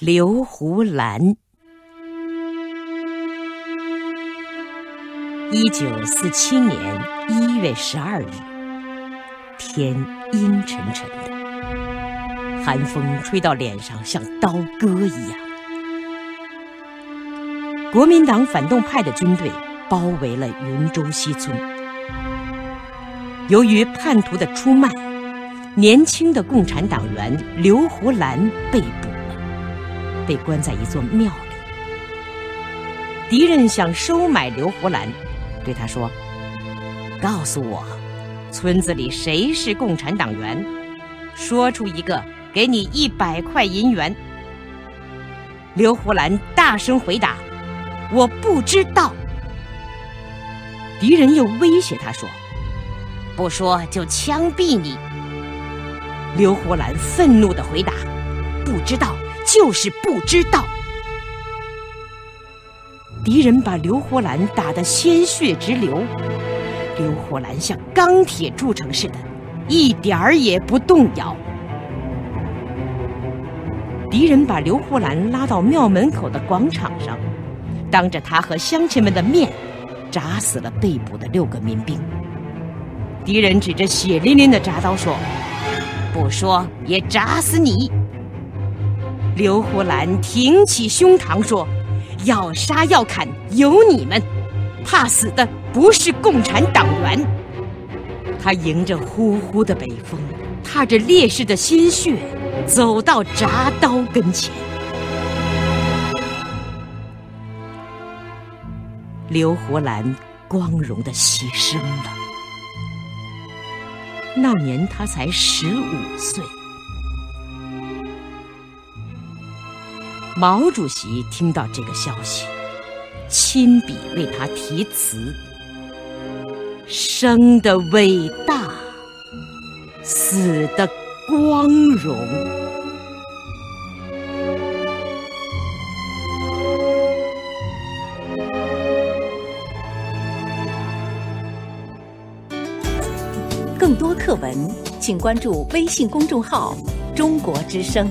刘胡兰。一九四七年一月十二日，天阴沉沉的，寒风吹到脸上像刀割一样。国民党反动派的军队包围了云州西村。由于叛徒的出卖，年轻的共产党员刘胡兰被捕，被关在一座庙里。敌人想收买刘胡兰。对他说：“告诉我，村子里谁是共产党员？说出一个，给你一百块银元。”刘胡兰大声回答：“我不知道。”敌人又威胁他说：“不说就枪毙你。”刘胡兰愤怒的回答：“不知道就是不知道。”敌人把刘胡兰打得鲜血直流，刘胡兰像钢铁铸成似的，一点儿也不动摇。敌人把刘胡兰拉到庙门口的广场上，当着他和乡亲们的面，铡死了被捕的六个民兵。敌人指着血淋淋的铡刀说：“不说也铡死你！”刘胡兰挺起胸膛说。要杀要砍有你们，怕死的不是共产党员。他迎着呼呼的北风，踏着烈士的鲜血，走到铡刀跟前。刘胡兰光荣的牺牲了。那年他才十五岁。毛主席听到这个消息，亲笔为他题词：“生的伟大，死的光荣。”更多课文，请关注微信公众号“中国之声”。